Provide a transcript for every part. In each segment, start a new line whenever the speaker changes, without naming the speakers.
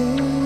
Hey.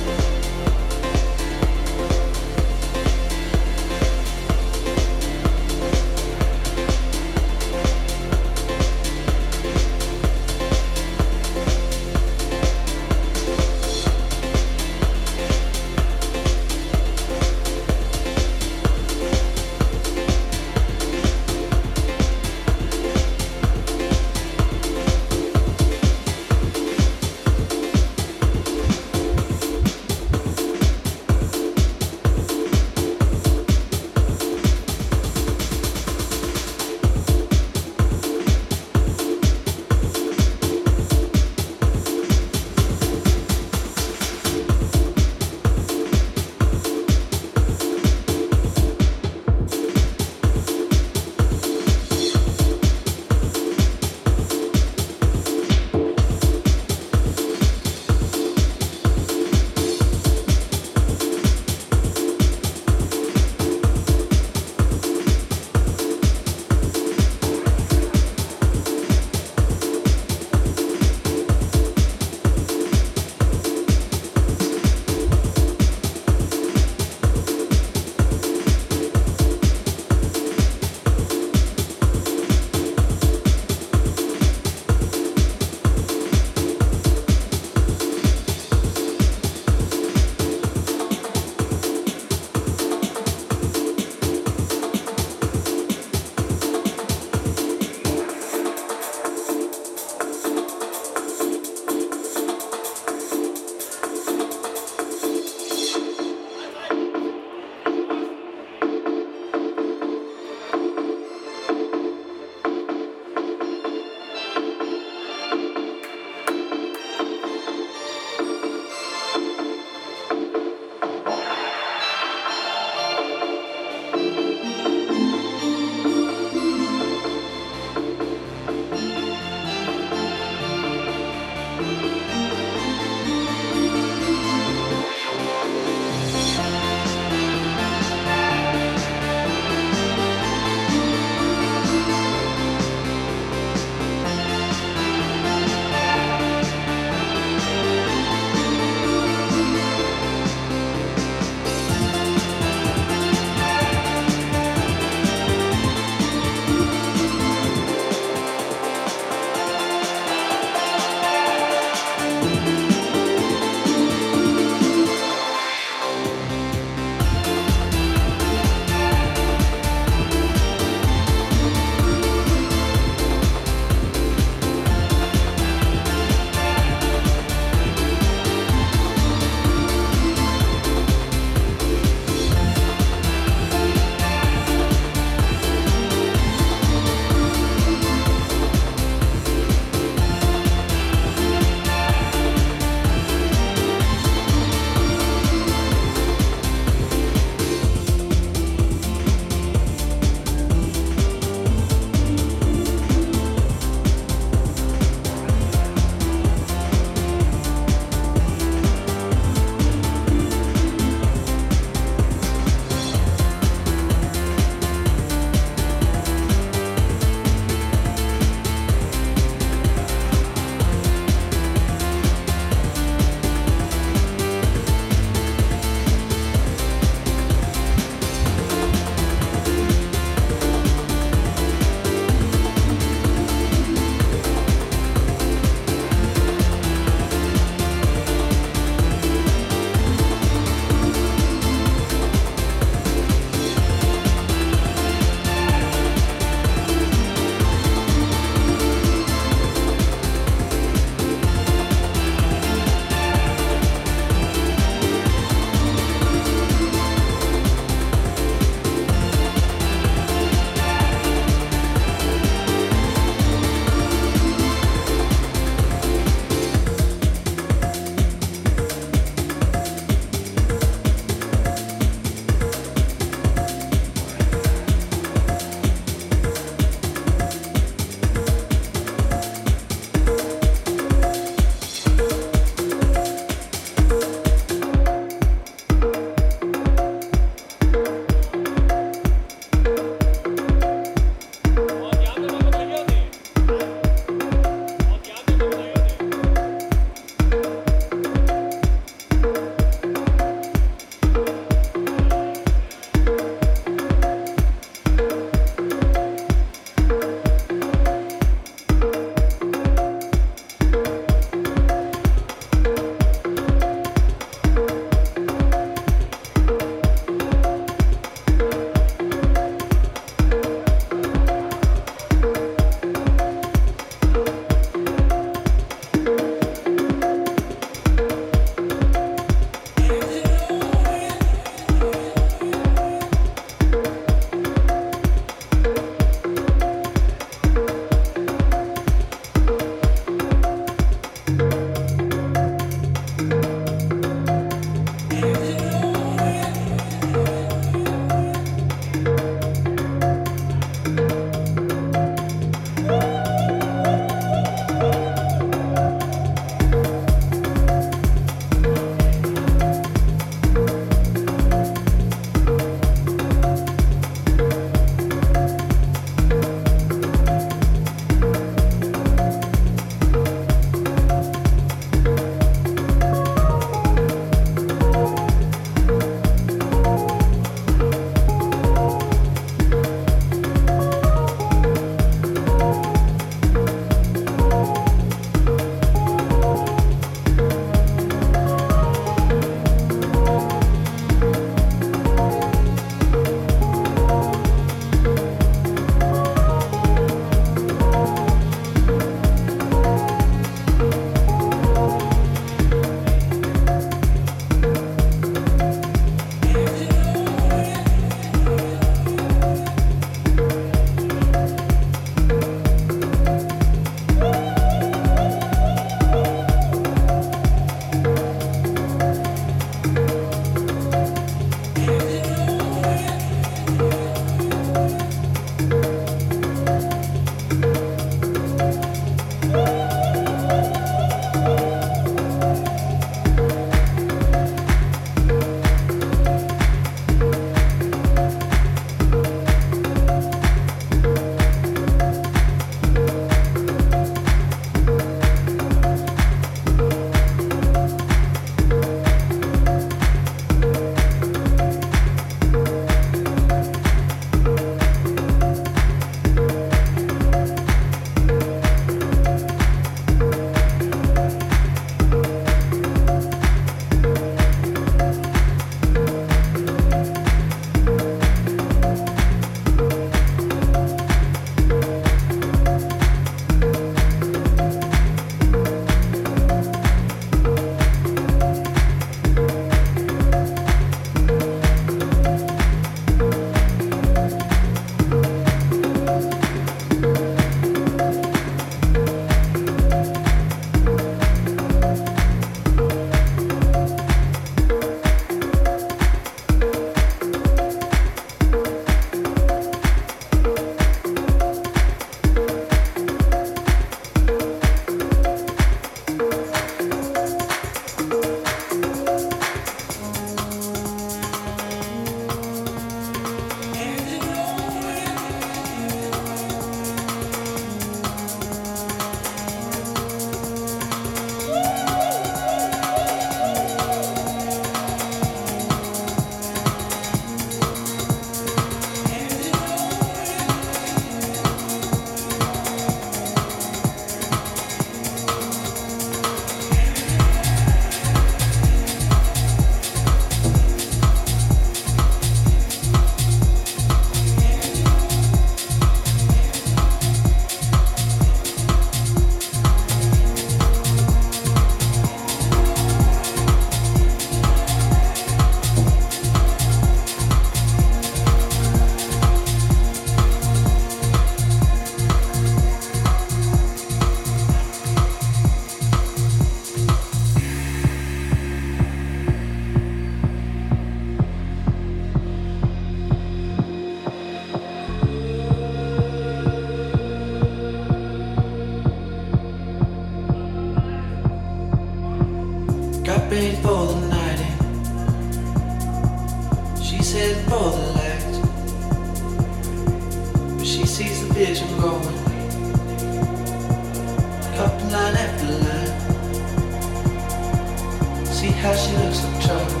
See how she looks like trouble.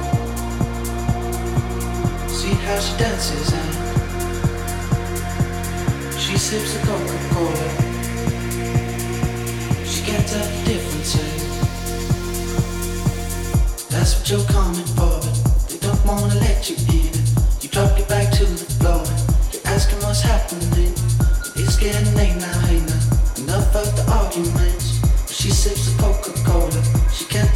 See how she dances and she sips a Coca-Cola. She can't the difference. That's what you're coming for, but they don't wanna let you in. You drop your back to the floor you're asking what's happening. It's getting late now, hey now. Enough of the arguments.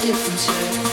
difference yet.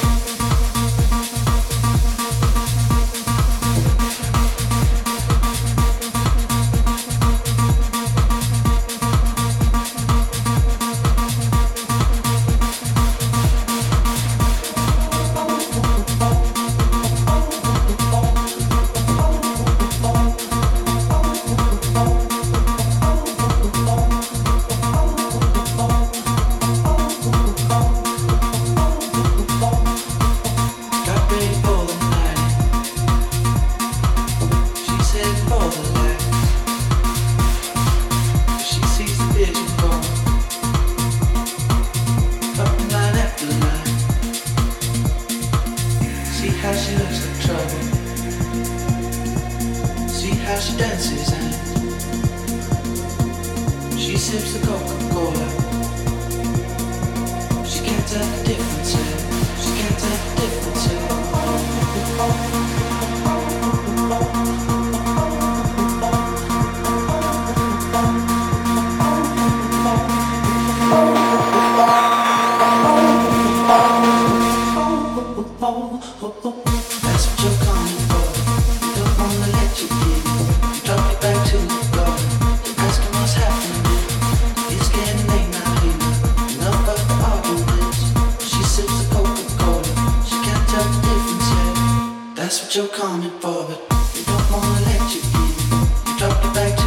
Coming for, but they don't wanna let you in. You drop your back to